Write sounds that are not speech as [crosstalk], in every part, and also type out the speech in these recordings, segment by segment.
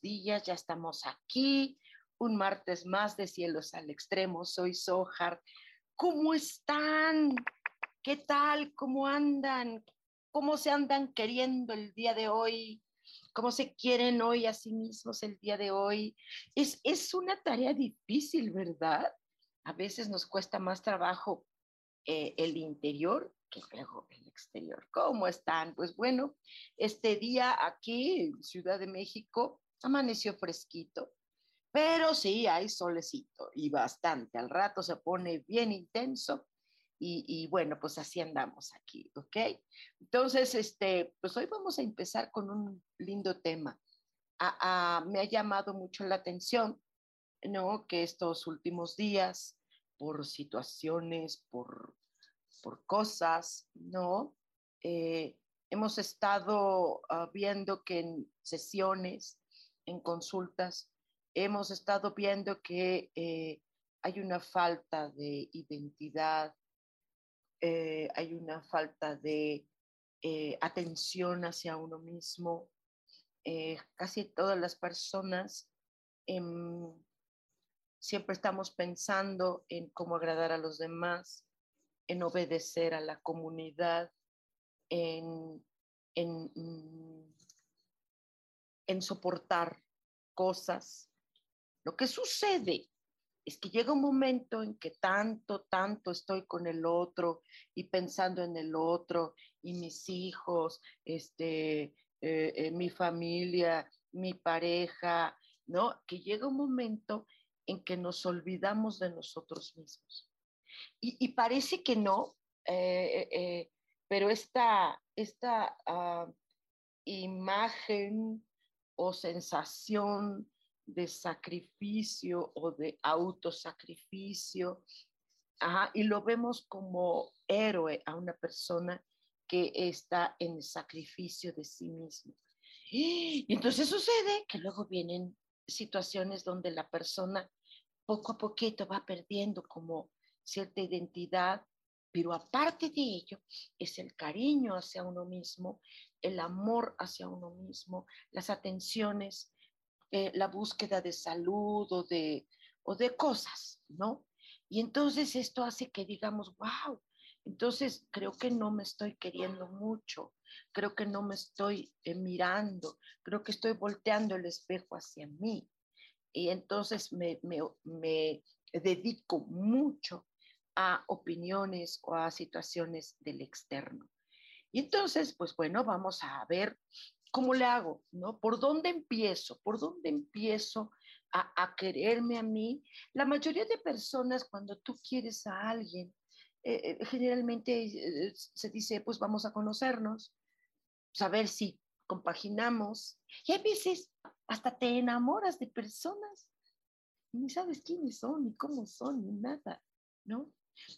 Días. Ya estamos aquí. Un martes más de Cielos al Extremo. Soy Sohar. ¿Cómo están? ¿Qué tal? ¿Cómo andan? ¿Cómo se andan queriendo el día de hoy? ¿Cómo se quieren hoy a sí mismos el día de hoy? Es, es una tarea difícil, ¿verdad? A veces nos cuesta más trabajo eh, el interior que luego el exterior. ¿Cómo están? Pues bueno, este día aquí en Ciudad de México amaneció fresquito, pero sí hay solecito y bastante. Al rato se pone bien intenso y, bueno, pues así andamos aquí, ¿ok? Entonces, este, pues hoy vamos a empezar con un lindo tema. me ha llamado mucho la atención, ¿no? Que estos últimos días, por situaciones, por por cosas, ¿no? Eh, hemos estado ah, viendo que en sesiones, en consultas, hemos estado viendo que eh, hay una falta de identidad, eh, hay una falta de atención hacia uno mismo. casi todas las personas em, siempre estamos pensando en cómo agradar a los demás, en obedecer a la comunidad, en, en, en soportar cosas. Lo que sucede es que llega un momento en que tanto, tanto estoy con el otro y pensando en el otro y mis hijos, este, eh, eh, mi familia, mi pareja, ¿no? Que llega un momento en que nos olvidamos de nosotros mismos. Y, parece que no, eh, eh, pero esta, esta ah, imagen o sensación de sacrificio o de autosacrificio, y lo vemos como héroe a una persona que está en sacrificio de sí mismo. Y entonces sucede que luego vienen situaciones donde la persona poco a poquito va perdiendo como cierta identidad, pero aparte de ello es el cariño hacia uno mismo, el amor hacia uno mismo, las atenciones, eh, la búsqueda de salud o de, o de cosas, ¿no? Y entonces esto hace que digamos, wow, entonces creo que no me estoy queriendo mucho, creo que no me estoy eh, mirando, creo que estoy volteando el espejo hacia mí. Y entonces me, me, me dedico mucho a opiniones o a situaciones del externo. Y entonces, pues bueno, vamos a ver cómo le hago, ¿no? ¿Por dónde empiezo? ¿Por dónde empiezo a, quererme a mí? La mayoría de personas, cuando tú quieres a alguien, eh, eh, generalmente eh, se dice, pues vamos a conocernos, saber si compaginamos. Y a veces hasta te enamoras de personas y ni sabes quiénes son, ni cómo son, ni nada, ¿no?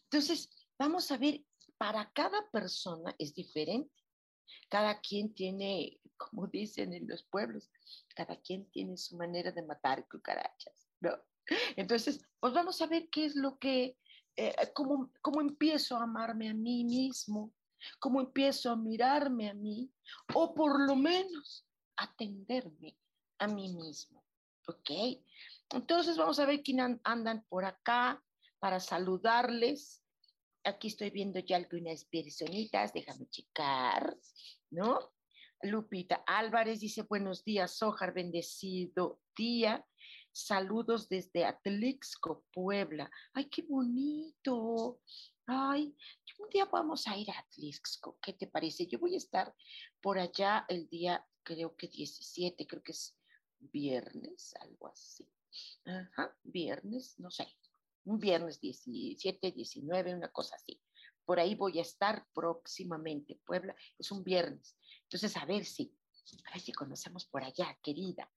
Entonces, vamos a ver, para cada persona es diferente. Cada quien tiene, [laughs] como dicen en los pueblos, cada quien tiene su manera de matar cucarachas. Entonces, pues vamos a ver qué es lo que, eh, cómo, cómo empiezo a amarme a mí mismo, cómo empiezo a mirarme a mí, o por lo menos atenderme a mí mismo, ¿ok? Entonces vamos a ver quién andan por acá para saludarles. Aquí estoy viendo ya algunas personitas, déjame checar, ¿no? Lupita Álvarez dice, buenos días, Sojar, bendecido día. Saludos desde Atlixco, Puebla. Ay, qué bonito. Ay, un día vamos a ir a Atlixco. ¿Qué te parece? Yo voy a estar por allá el día, creo que 17, creo que es viernes, algo así. Ajá, viernes, no sé. Un viernes 17, 19, una cosa así. Por ahí voy a estar próximamente. Puebla es un viernes. Entonces, a ver si, a ver si conocemos por allá, querida.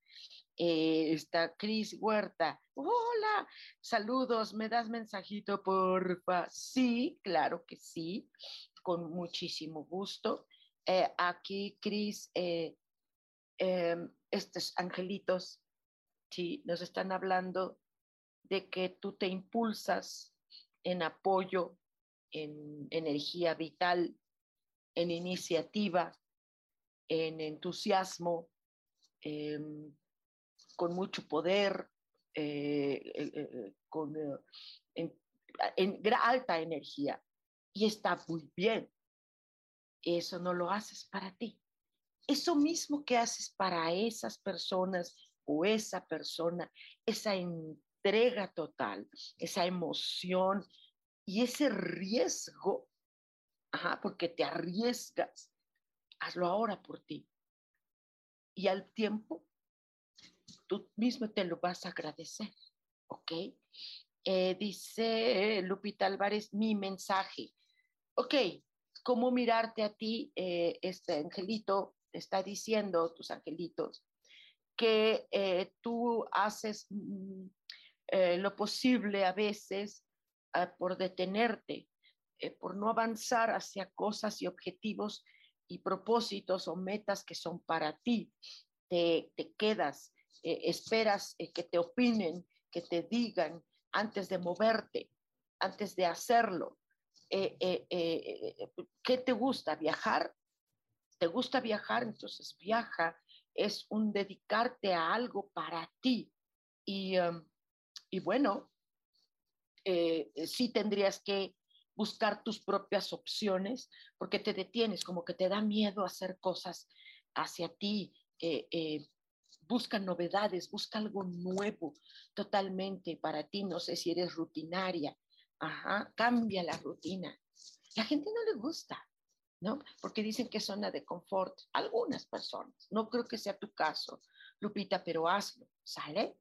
Eh, está Cris Huerta. Hola, saludos, ¿me das mensajito, porfa? Sí, claro que sí, con muchísimo gusto. Eh, aquí, Cris, eh, em, estos angelitos, sí, nos están hablando de que tú te impulsas en apoyo en energía vital, en iniciativa, en entusiasmo, em, con mucho poder, eh, eh, eh, con, en, alta energía. Y está muy bien. Eso no lo haces para ti. Eso mismo que haces para esas personas o esa persona, esa entrega total, esa emoción, y ese riesgo, porque te arriesgas, hazlo ahora por ti. Y al tiempo, tú mismo te lo vas a agradecer, ¿ok? Eh, dice Lupita Álvarez, mi mensaje. Ok, ¿cómo mirarte a ti? Eh, este angelito está diciendo, tus angelitos, que eh, tú haces mm, lo posible a veces Ah, por detenerte, eh, por no avanzar hacia cosas y objetivos y propósitos o metas que son para ti. Te, quedas, eh, esperas eh, que te opinen, que te digan antes de moverte, antes de hacerlo. ¿Qué te gusta? ¿Viajar? ¿Te gusta viajar? Entonces viaja. Es un dedicarte a algo para ti. Y, um, y bueno, eh, eh, sí tendrías que buscar tus propias opciones porque te detienes, como que te da miedo hacer cosas hacia ti. Eh, busca novedades, busca algo nuevo totalmente para ti. No sé si eres rutinaria. Ajá, cambia la rutina. La gente no le gusta, ¿no? Porque dicen que es zona de confort. Algunas personas, no creo que sea tu caso, Lupita, pero hazlo, ¿sale?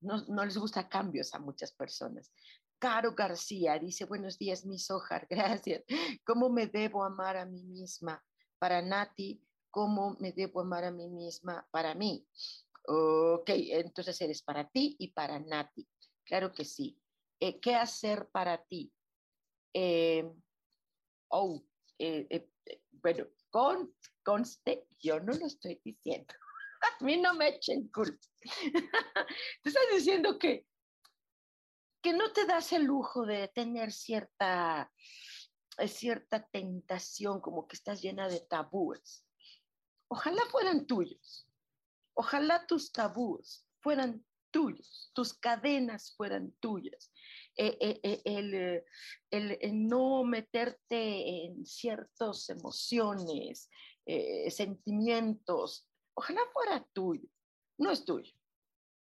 No, no les gusta cambios a muchas personas. Caro García dice, buenos días, mi Sojar, [laughs] gracias. ¿Cómo me debo amar a mí misma? Para Nati, ¿cómo me debo amar a mí misma? Para mí. Ok, entonces eres para ti y para Nati. Claro que sí. Eh, ¿Qué hacer para ti? Eh, oh, eh, bueno, con, conste, yo no lo estoy diciendo. [laughs] a mí no me echen culpa. [laughs] Te estás diciendo que que no te das el lujo de tener cierta, eh, cierta tentación, como que estás llena de tabúes. Ojalá fueran tuyos. Ojalá tus tabúes fueran tuyos, tus cadenas fueran tuyas. Eh, eh, el, el, no meterte en ciertas emociones, sentimientos, ojalá fuera tuyo. No es tuyo.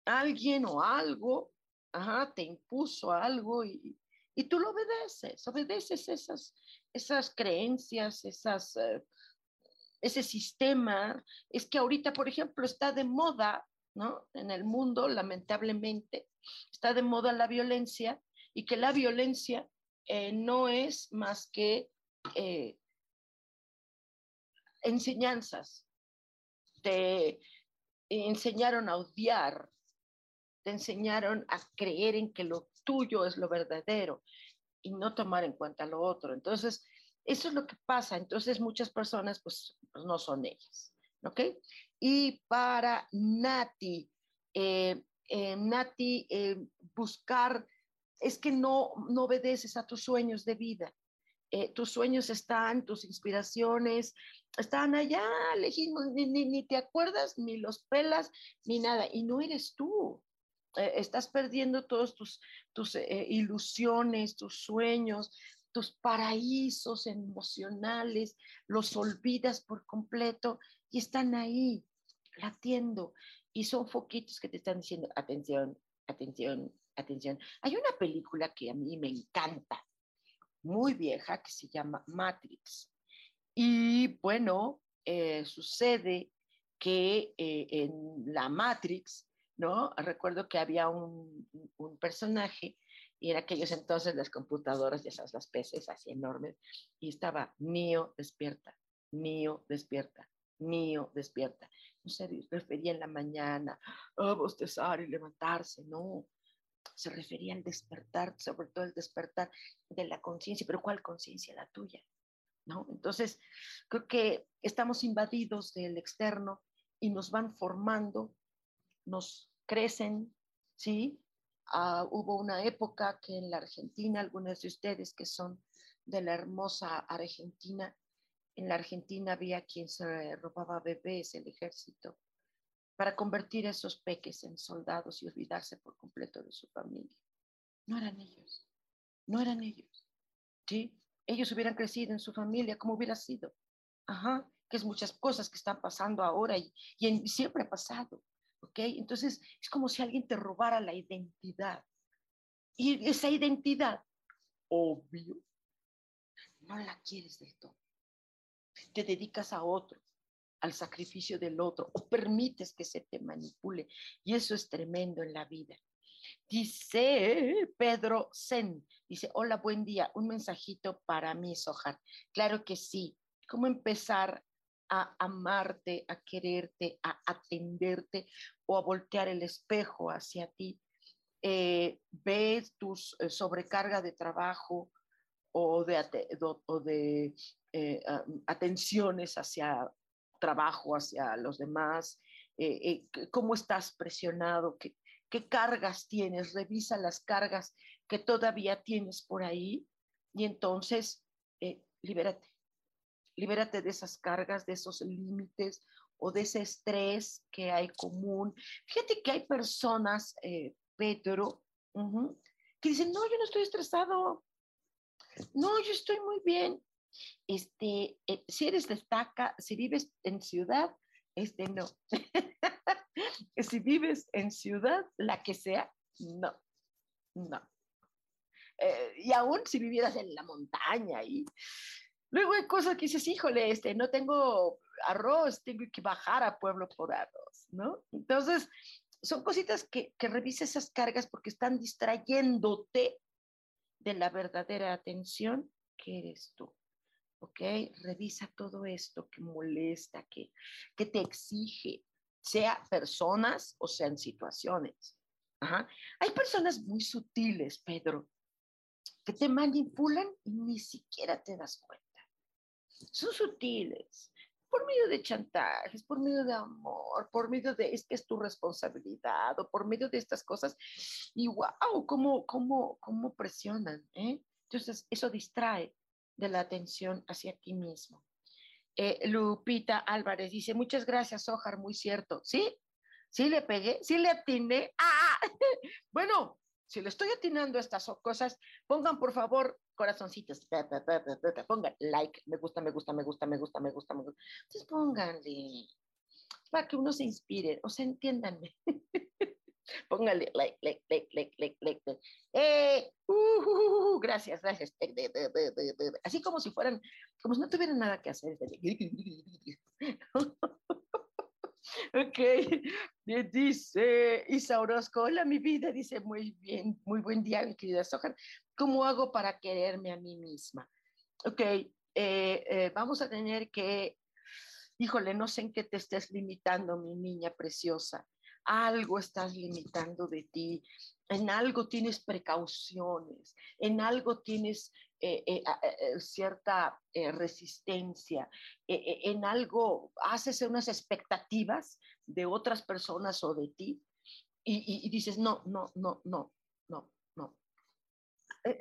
Alguien o algo ajá, te impuso algo y, y, tú lo obedeces, obedeces esas, esas creencias, esas, eh, ese sistema. Es que ahorita, por ejemplo, está de moda, ¿no? En el mundo, lamentablemente, está de moda la violencia y que la violencia eh, no es más que eh, enseñanzas. Te enseñaron a odiar, te enseñaron a creer en que lo tuyo es lo verdadero y no tomar en cuenta lo otro. Entonces, eso es lo que pasa. Entonces, muchas personas, pues, pues no son ellas. ¿Ok? Y para Nati, eh, eh, Nati, eh, buscar, es que no, no obedeces a tus sueños de vida. Tus sueños están, tus inspiraciones están allá lejísimos, ni, ni, te acuerdas, ni los pelas, ni nada, y no eres tú. Eh, estás perdiendo todos tus, tus eh, ilusiones, tus sueños, tus paraísos emocionales, los olvidas por completo y están ahí latiendo. Y son foquitos que te están diciendo, atención, atención, atención. Hay una película que a mí me encanta, muy vieja, que se llama Matrix. Y bueno, eh, sucede que eh, en la Matrix, ¿no? Recuerdo que había un, un, personaje y en aquellos entonces las computadoras, ya sabes, las PCs así enormes, y estaba Neo despierta, Neo despierta, Neo despierta. No se refería en la mañana a bostezar y levantarse, no. Se refería al despertar, sobre todo el despertar de la conciencia, pero ¿cuál conciencia? La tuya. ¿No? Entonces, creo que estamos invadidos del externo y nos van formando, nos crecen, ¿sí? Ah, hubo una época que en la Argentina, algunos de ustedes que son de la hermosa Argentina, en la Argentina había quien se robaba bebés, el ejército, para convertir a esos peques en soldados y olvidarse por completo de su familia. No eran ellos, no eran ellos. ¿Sí? Ellos hubieran crecido en su familia, como hubiera sido. Ajá, que es muchas cosas que están pasando ahora y, y siempre ha pasado. ¿Ok? Entonces es como si alguien te robara la identidad. Y esa identidad, obvio, no la quieres del todo te dedicas a otro, al sacrificio del otro, o permites que se te manipule. Y eso es tremendo en la vida. Dice Pedro Zen, dice, hola, buen día, un mensajito para mí, Sojar. Claro que sí. ¿Cómo empezar a amarte, a quererte, a atenderte o a voltear el espejo hacia ti? Eh, ves tu eh, sobrecarga de trabajo o de, o de eh, atenciones hacia trabajo, hacia los demás, eh, eh, cómo estás presionado, ¿Qué, qué cargas tienes, revisa las cargas que todavía tienes por ahí y entonces libérate, libérate de esas cargas, de esos límites o de ese estrés que hay común. Fíjate que hay personas, Pedro, que dicen, no, yo no estoy estresado, no, yo estoy muy bien. Este, eh, si eres destaca, si vives en ciudad, este no. [laughs] si vives en ciudad, la que sea, no, no. Eh, y aún si vivieras en la montaña y luego hay cosas que dices, híjole, este, no tengo arroz, tengo que bajar a pueblo por arroz, ¿no? Entonces, son cositas que, que revises esas cargas porque están distrayéndote de la verdadera atención que eres tú. ¿Ok? Revisa todo esto que molesta, que, que te exige, sea personas o sean situaciones. Hay personas muy sutiles, Pedro, que te manipulan y ni siquiera te das cuenta. Son sutiles, por medio de chantajes, por medio de amor, por medio de es que es tu responsabilidad o por medio de estas cosas. Y wow, cómo, cómo, cómo presionan. ¿eh? Entonces, eso distrae de la atención hacia ti mismo. Eh, Lupita Álvarez dice, muchas gracias, Ojar, muy cierto. ¿Sí? ¿Sí le pegué? ¿Sí le atiné? ¡Ah! [laughs] bueno, si le estoy atinando estas cosas, pongan por favor corazoncitos, pongan like, me gusta, me gusta, me gusta, me gusta, me gusta, me gusta. Entonces pónganle, para que uno se inspire, o sea, entiéndanme. [laughs] Póngale like, like, like, like, like, like. Eh, uh, uh, uh, gracias, gracias. Así como si fueran, como si no tuvieran nada que hacer. [laughs] ok, dice Isa Orozco, hola mi vida, dice muy bien, muy buen día, mi querida Sojar. ¿Cómo hago para quererme a mí misma? Ok, eh, eh, vamos a tener que, híjole, no sé en qué te estés limitando, mi niña preciosa algo estás limitando de ti, en algo tienes precauciones, en algo tienes eh, eh, eh, cierta resistencia, en algo haces unas expectativas de otras personas o de ti y, y dices, no, no, no, no, no, no.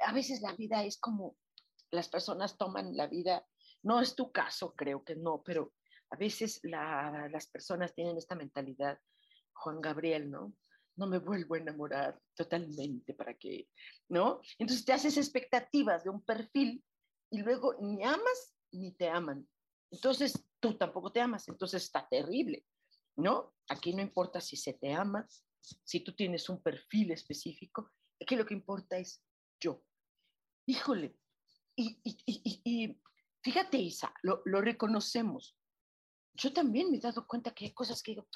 A veces la vida es como las personas toman la vida, no es tu caso, creo que no, pero a veces las personas tienen esta mentalidad Juan Gabriel, ¿no? no me vuelvo a enamorar totalmente para que, ¿no? Entonces te haces expectativas de un perfil y luego ni amas ni te aman. Entonces tú tampoco te amas, entonces está terrible, ¿no? Aquí no importa si se te ama, si tú tienes un perfil específico, aquí lo que importa es yo. Híjole, y, y, fíjate, Isa, lo, lo reconocemos. Yo también me he dado cuenta que hay cosas que digo,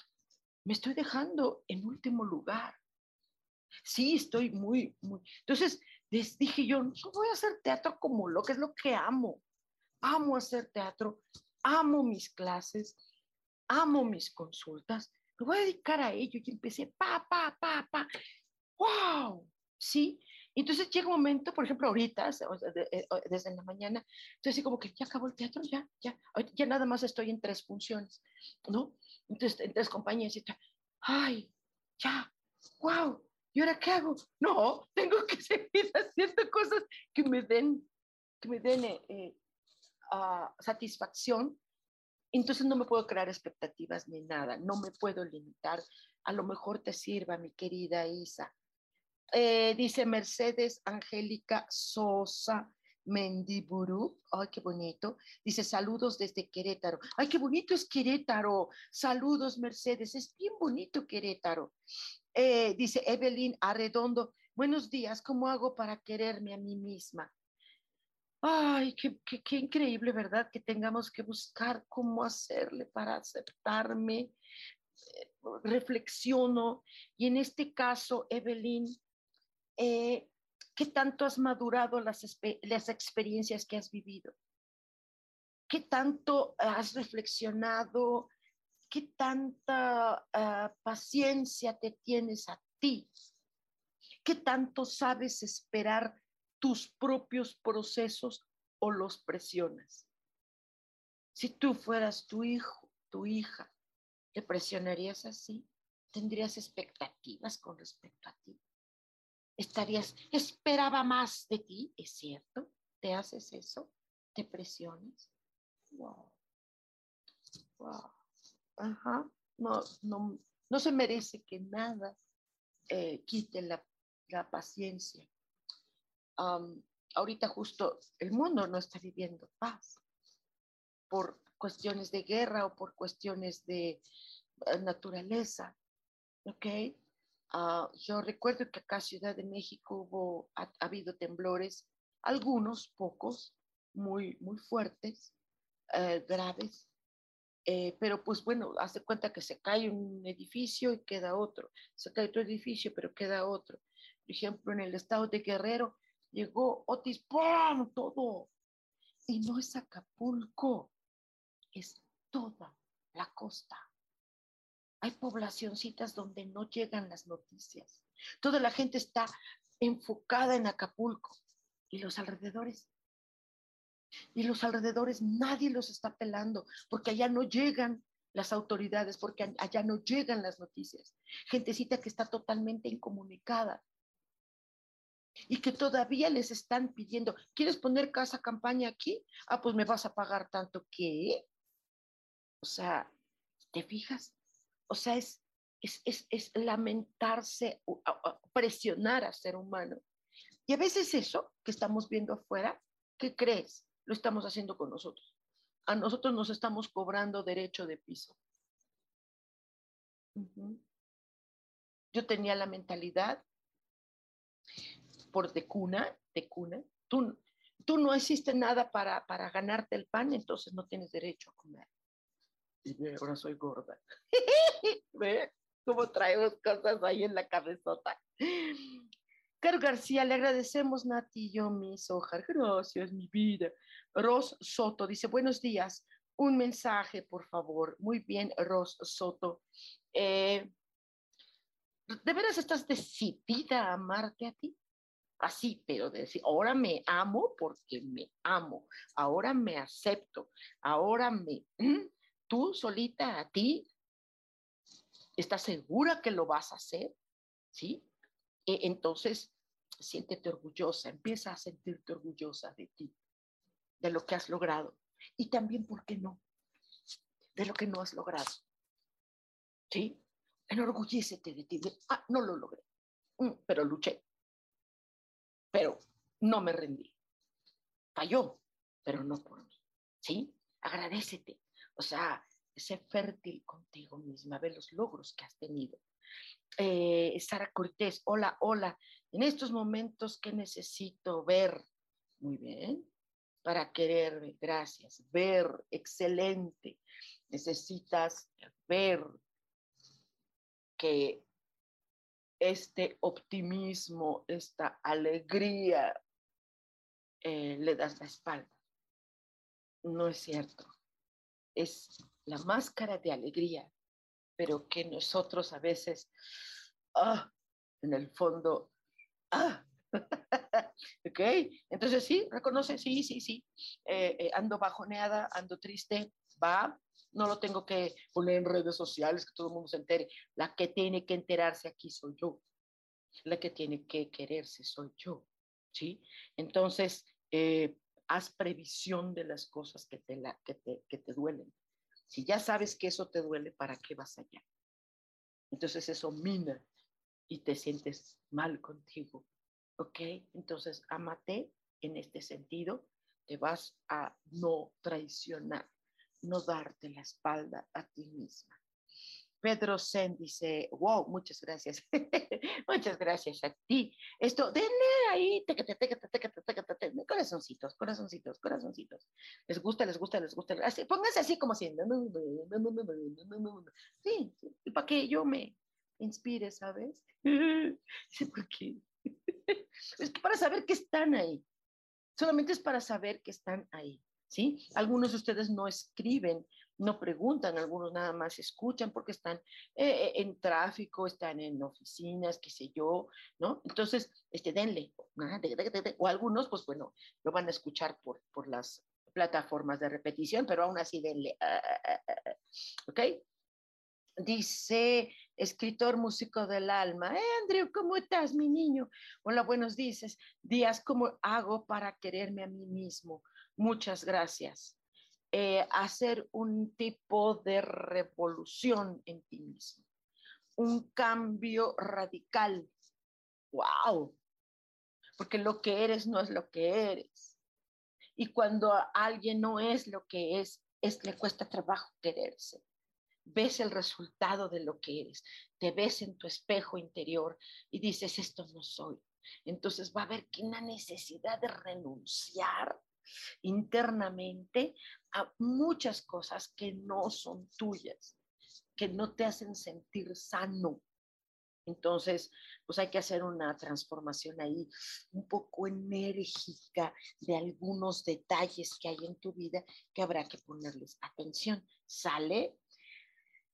me estoy dejando en último lugar. Sí, estoy muy, muy. Entonces, les dije yo, no voy a hacer teatro como lo que es lo que amo. Amo hacer teatro, amo mis clases, amo mis consultas, me voy a dedicar a ello. Y empecé, pa, pa, pa, pa. ¡Wow! Sí. Entonces llega un momento, por ejemplo, ahorita, eh, desde la mañana, entonces como que ya acabó el teatro, ya, ya, ya nada más estoy en tres funciones, ¿no? Entonces, en tres compañías y tal, ay, ya, wow, ¿y ahora qué hago? No, [laughs] tengo que seguir haciendo cosas que me den, que me den eh, ah, satisfacción. Entonces no me puedo crear expectativas ni nada, no me puedo limitar. A lo mejor te sirva, mi querida Isa, eh, dice Mercedes Angélica Sosa Mendiburu. Ay, qué bonito. Dice saludos desde Querétaro. Ay, qué bonito es Querétaro. Saludos, Mercedes. Es bien bonito Querétaro. Eh, dice Evelyn Arredondo. Buenos días. ¿Cómo hago para quererme a mí misma? Ay, qué, qué, qué increíble, ¿verdad? Que tengamos que buscar cómo hacerle para aceptarme. Eh, reflexiono y en este caso, Evelyn, eh, ¿qué tanto has madurado las, experiencias que has vivido? ¿Qué tanto has reflexionado? ¿Qué tanta ah, paciencia te tienes a ti? ¿Qué tanto sabes esperar tus propios procesos o los presionas? Si tú fueras tu hijo, tu hija, ¿te presionarías así? ¿Tendrías expectativas con respecto a ti? Estarías, esperaba más de ti, ¿es cierto? ¿Te haces eso? ¿Te presiones? Wow. Wow. Ajá. No, no, no se merece que nada eh, quite la, la paciencia. ahorita justo el mundo no está viviendo paz por cuestiones de guerra o por cuestiones de eh, naturaleza. ¿Ok? Ah, yo recuerdo que acá Ciudad de México hubo, ha, habido temblores, algunos, pocos, muy, muy fuertes, eh, graves, eh, pero pues bueno, hace cuenta que se cae un edificio y queda otro, se cae otro edificio, pero queda otro. Por ejemplo, en el estado de Guerrero llegó Otis, ¡pum! Todo. Y no es Acapulco, es toda la costa. Hay poblacioncitas donde no llegan las noticias. Toda la gente está enfocada en Acapulco y los alrededores. Y los alrededores nadie los está pelando porque allá no llegan las autoridades, porque allá no llegan las noticias. Gentecita que está totalmente incomunicada y que todavía les están pidiendo, ¿quieres poner casa campaña aquí? Ah, pues me vas a pagar tanto que, o sea, ¿te fijas? O sea, es, es, lamentarse, presionar a ser humano. Y a veces eso que estamos viendo afuera, ¿qué crees? Lo estamos haciendo con nosotros. A nosotros nos estamos cobrando derecho de piso. Yo tenía la mentalidad por de cuna, de cuna, tú, tú no hiciste nada para, para ganarte el pan, entonces no tienes derecho a comer y ahora soy gorda. [laughs] ¿Ve? Cómo traemos cosas ahí en la cabezota. Caro García, le agradecemos, Nati yo, mis hojas. Gracias, mi vida. Ros Soto dice, buenos días. Un mensaje, por favor. Muy bien, Ros Soto. Eh, ¿De veras estás decidida a amarte a ti? Así, pero decir, ahora me amo porque me amo, ahora me acepto, ahora me tú solita a ti, ¿estás segura que lo vas a hacer? ¿Sí? E, entonces, siéntete orgullosa, empieza a sentirte orgullosa de ti, de lo que has logrado. Y también, ¿por qué no? De lo que no has logrado. ¿Sí? enorgullécete de ti. ah, no lo logré, mm, pero luché. Pero no me rendí. Falló, pero no por mí. ¿Sí? Agradecete. O sea, sé fértil contigo misma, ve los logros que has tenido. Eh, Sara Cortés, hola, hola. En estos momentos, ¿qué necesito ver? Muy bien. Para quererme, gracias. Ver, excelente. Necesitas ver que este optimismo, esta alegría, eh, le das la espalda. No es cierto. Es la máscara de alegría, pero que nosotros a veces, ah, en el fondo, ah, [laughs] ok, entonces sí, reconoce, sí, sí, sí, eh, eh, ando bajoneada, ando triste, va, no lo tengo que poner en redes sociales, que todo el mundo se entere. La que tiene que enterarse aquí soy yo. La que tiene que quererse soy yo. ¿Sí? Entonces, eh, haz previsión de las cosas que te, la, que, te, que te duelen. Si ya sabes que eso te duele, ¿para qué vas allá? Entonces eso mina y te sientes mal contigo. ¿Ok? Entonces, amate en este sentido, te vas a no traicionar no darte la espalda a ti misma. Pedro Sen dice, wow, muchas gracias. [laughs] muchas gracias a ti. Esto, denle ahí, corazoncitos, corazoncitos, corazoncitos. Les gusta, les gusta, les gusta. Así, pónganse así como si. Sí, sí para que yo me inspire, ¿sabes? [laughs] Sí, ¿por qué? [laughs] es para saber que están ahí. Solamente es para saber que están ahí. ¿sí? Algunos de ustedes no escriben, no preguntan, algunos nada más escuchan porque están eh, en tráfico, están en oficinas, qué sé yo, ¿no? Entonces, este, denle, o algunos, pues bueno, lo van a escuchar por, por las plataformas de repetición, pero aún así denle, ah, ah, ah, ¿ok? Dice escritor músico del alma, eh, Andrew, ¿cómo estás, mi niño? Hola, buenos días. Días, ¿cómo hago para quererme a mí mismo? Muchas gracias. Eh, hacer un tipo de revolución en ti mismo, un cambio radical. ¡Wow! Porque lo que eres no es lo que eres. Y cuando alguien no es lo que es, es le cuesta trabajo quererse. Ves el resultado de lo que eres, te ves en tu espejo interior y dices, esto no soy. Entonces va a haber una necesidad de renunciar internamente a muchas cosas que no son tuyas, que no te hacen sentir sano. Entonces, pues hay que hacer una transformación ahí un poco enérgica de algunos detalles que hay en tu vida que habrá que ponerles atención. ¿Sale?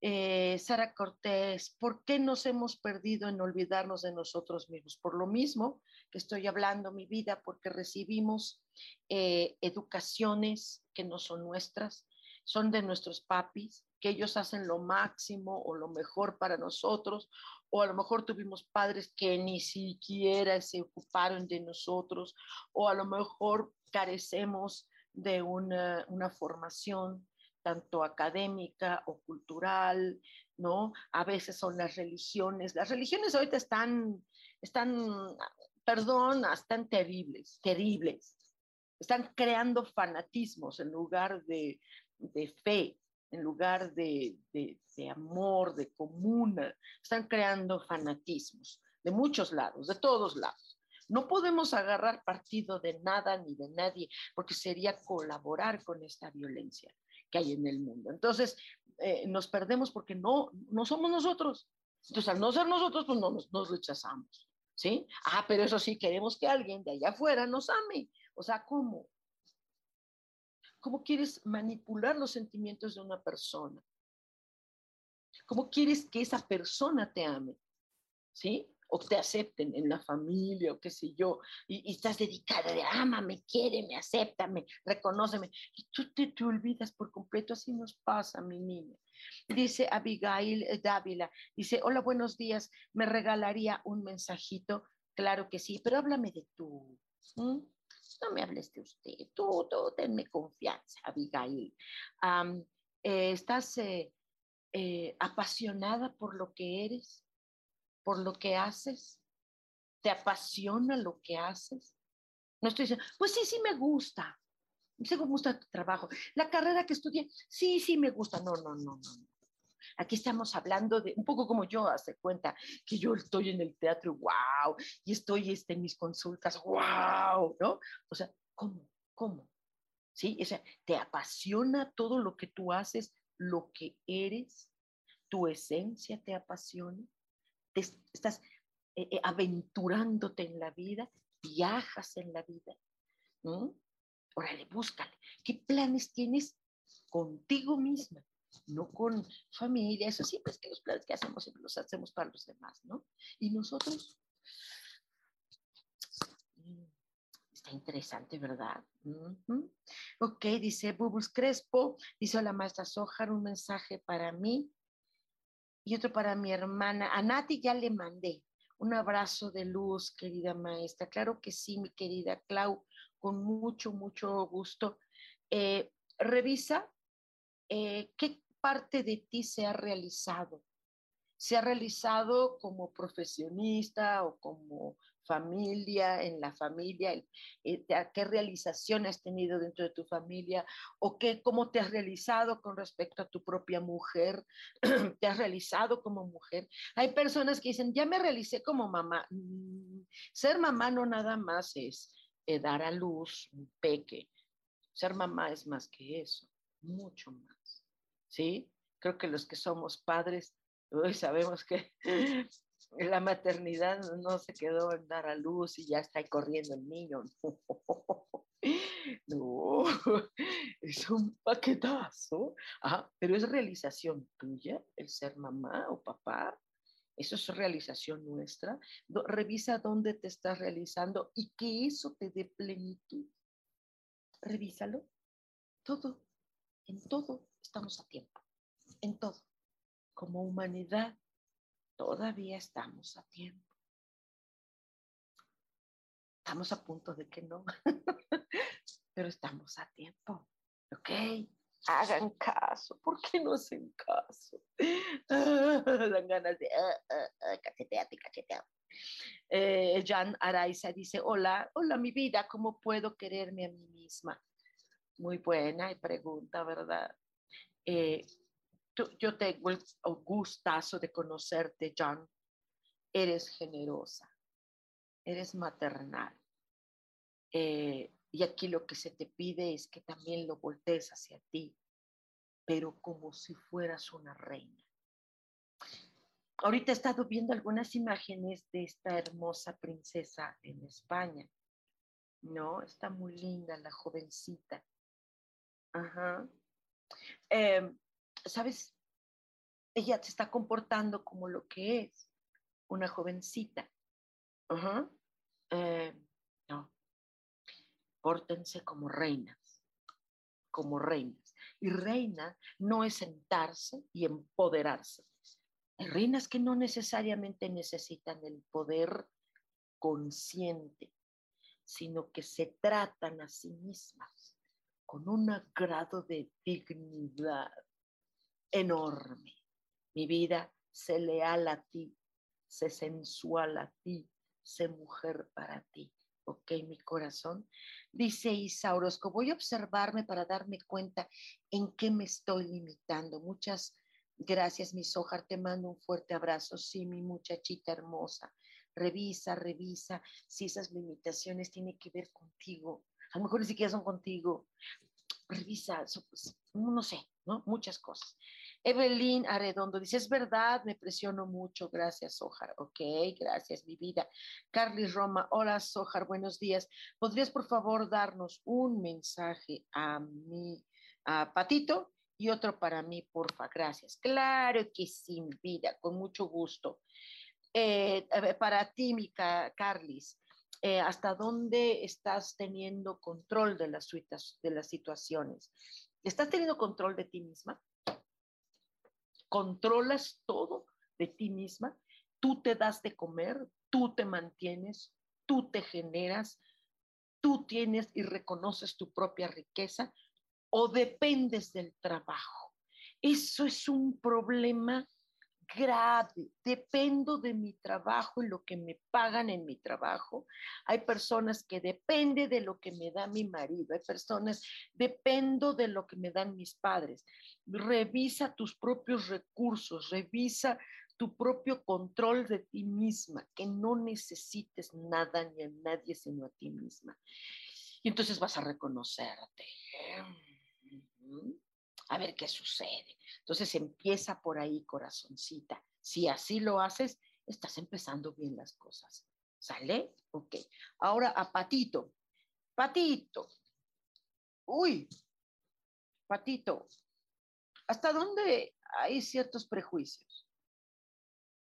Eh, Sara Cortés, ¿por qué nos hemos perdido en olvidarnos de nosotros mismos? Por lo mismo que estoy hablando mi vida, porque recibimos eh, educaciones que no son nuestras, son de nuestros papis, que ellos hacen lo máximo o lo mejor para nosotros, o a lo mejor tuvimos padres que ni siquiera se ocuparon de nosotros, o a lo mejor carecemos de una, una formación tanto académica o cultural, ¿no? A veces son las religiones. Las religiones ahorita están, están, perdón, están terribles, terribles. Están creando fanatismos en lugar de, de fe, en lugar de, de, de, amor, de comuna. Están creando fanatismos de muchos lados, de todos lados. No podemos agarrar partido de nada ni de nadie, porque sería colaborar con esta violencia que hay en el mundo. Entonces, eh, nos perdemos porque no, no somos nosotros. Entonces, al no ser nosotros, pues no nos, nos rechazamos. ¿Sí? Ah, pero eso sí, queremos que alguien de allá afuera nos ame. O sea, ¿cómo? ¿Cómo quieres manipular los sentimientos de una persona? ¿Cómo quieres que esa persona te ame? ¿Sí? o te acepten en la familia o qué sé yo, y, estás dedicada de ámame, quiéreme, acéptame, reconóceme, y tú te, te, olvidas por completo, así nos pasa, mi niña. Dice Abigail Dávila, dice, hola, buenos días, ¿me regalaría un mensajito? Claro que sí, pero háblame de tú. No me hables de usted, tú, tú, tenme confianza, Abigail. Eh, estás... Eh, eh, apasionada por lo que eres, por lo que haces? ¿Te apasiona lo que haces? No estoy diciendo, pues sí, sí me gusta. Me gusta tu trabajo. La carrera que estudié, sí, sí me gusta. No, no, no, no. Aquí estamos hablando de, un poco como yo, hace cuenta que yo estoy en el teatro, wow, y estoy este, en mis consultas, wow, ¿no? O sea, ¿cómo? ¿Cómo? ¿Sí? O sea, ¿te apasiona todo lo que tú haces, lo que eres? ¿Tu esencia te apasiona? ¿Te estás eh, eh, aventurándote en la vida? ¿Viajas en la vida? ¿no? Órale, búscale. ¿Qué planes tienes contigo misma? No con familia. Eso sí, pues que los planes que hacemos siempre los hacemos para los demás, ¿no? Y nosotros. Está interesante, ¿verdad? Ok, dice Bubus Crespo, dice la maestra Sojar, un mensaje para mí y otro para mi hermana. A Nati ya le mandé un abrazo de luz, querida maestra. Claro que sí, mi querida Clau con mucho, mucho gusto. Eh, revisa eh, qué parte de ti se ha realizado. Se ha realizado como profesionista o como familia, en la familia, eh, qué realización has tenido dentro de tu familia o qué, cómo te has realizado con respecto a tu propia mujer, [clears throat] te has realizado como mujer. Hay personas que dicen, ya me realicé como mamá. Mm, ser mamá no nada más es eh, dar a luz un peque. Ser mamá es más que eso, mucho más. ¿Sí? Creo que los que somos padres hoy sabemos que [laughs] la maternidad no se quedó en dar a luz y ya está corriendo el niño. [laughs] No, [laughs] es un paquetazo. pero es realización tuya el ser mamá o papá. Eso es realización nuestra. Revisa dónde te estás realizando y que eso te dé plenitud. Revísalo. Todo, en todo estamos a tiempo. En todo. Como humanidad, todavía estamos a tiempo. Estamos a punto de que no, [laughs] pero estamos a tiempo. ¿Ok? hagan caso, ¿por qué no hacen caso? [laughs] dan ganas de ah, ah, ah. Eh, Jan Araiza dice, hola, hola mi vida, ¿cómo puedo quererme a mí misma? Muy buena pregunta, ¿verdad? Eh, yo tengo el gustazo de conocerte, Jan. Eres generosa, eres maternal. Eh, y aquí lo que se te pide es que también lo voltees hacia ti, pero como si fueras una reina. Ahorita he estado viendo algunas imágenes de esta hermosa princesa en España. ¿No? Está muy linda la jovencita. Ajá. Em, ¿Sabes? Ella se está comportando como lo que es, una jovencita. Ajá. Em, pórtense como reinas, como reinas. Y reina no es sentarse y empoderarse. Hay reinas que no necesariamente necesitan el poder consciente, sino que se tratan a sí mismas con un grado de dignidad enorme. Mi vida, se leal a ti, se sensual a ti, sé mujer para ti. Ok, mi corazón. Dice Isa Orozco, voy a observarme para darme cuenta en qué me estoy limitando. Muchas gracias, mi Sojar. Te mando un fuerte abrazo. Sí, mi muchachita hermosa. Revisa, revisa si esas limitaciones tienen que ver contigo. A lo mejor ni siquiera son contigo. Revisa, no sé, ¿no? Muchas cosas. Evelyn Arredondo dice, es verdad, me presiono mucho, gracias, Sojar. Ok, gracias, mi vida. Carly Roma, hola, Sojar, buenos días. ¿Podrías, por favor, darnos un mensaje a mi a Patito y otro para mí, porfa? Gracias. Claro que sí, mi vida, con mucho gusto. Eh, para ti, mi Carlis, eh, ¿hasta dónde estás teniendo control de las, de las situaciones? ¿Estás teniendo control de ti misma? controlas todo de ti misma, tú te das de comer, tú te mantienes, tú te generas, tú tienes y reconoces tu propia riqueza o dependes del trabajo. Eso es un problema grave. Dependo de mi trabajo y lo que me pagan en mi trabajo. Hay personas que depende de lo que me da mi marido. Hay personas, dependo de lo que me dan mis padres. Revisa tus propios recursos, revisa tu propio control de ti misma, que no necesites nada ni a nadie sino a ti misma. Y entonces vas a reconocerte. A ver qué sucede. Entonces empieza por ahí, corazoncita. Si así lo haces, estás empezando bien las cosas. ¿Sale? Ok. Ahora a Patito. Patito. Uy, Patito. ¿Hasta dónde hay ciertos prejuicios?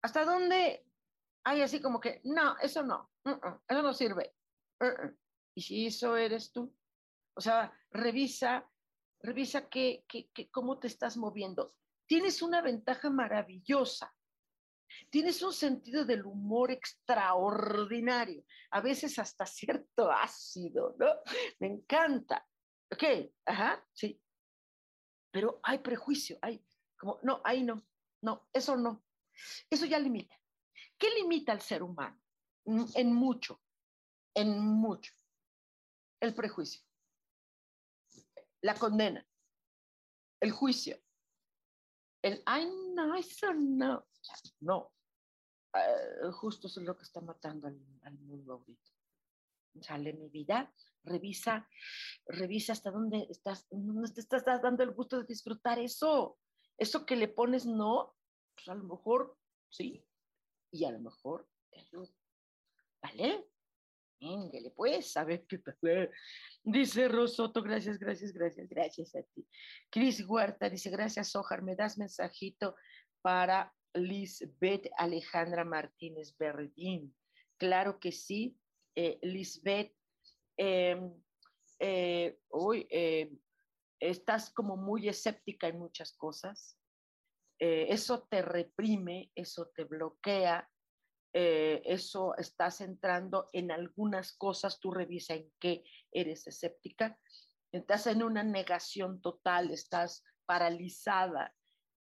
¿Hasta dónde hay así como que, no, eso no, eso no sirve? ¿Y si eso eres tú? O sea, revisa, revisa qué, cómo te estás moviendo. Tienes una ventaja maravillosa. Tienes un sentido del humor extraordinario, a veces hasta cierto ácido, ¿no? Me encanta. Ok, ajá, sí. Pero hay prejuicio, hay como, no, ahí no, no, eso no. Eso ya limita. ¿Qué limita al ser humano? Mm, en mucho, en mucho. El prejuicio, la condena, el juicio, el, ay, no, eso no. No, uh, justo eso es lo que está matando al, al mundo ahorita. Sale mi vida, revisa, revisa hasta dónde estás, no te estás dando el gusto de disfrutar eso. Eso que le pones no, pues a lo mejor sí, y a lo mejor. ¿Vale? Véngale, pues, a ver qué pasa. Dice Rosoto, gracias, gracias, gracias, gracias a ti. Cris Huerta dice, gracias, Ojar, me das mensajito para Lisbeth Alejandra Martínez Berredín. Claro que sí, eh, Lisbeth. Em, eh, em, estás como muy escéptica en muchas cosas. Eh, eso te reprime, eso te bloquea, eh, eso estás entrando en algunas cosas, tú revisa en qué eres escéptica, estás en una negación total, estás paralizada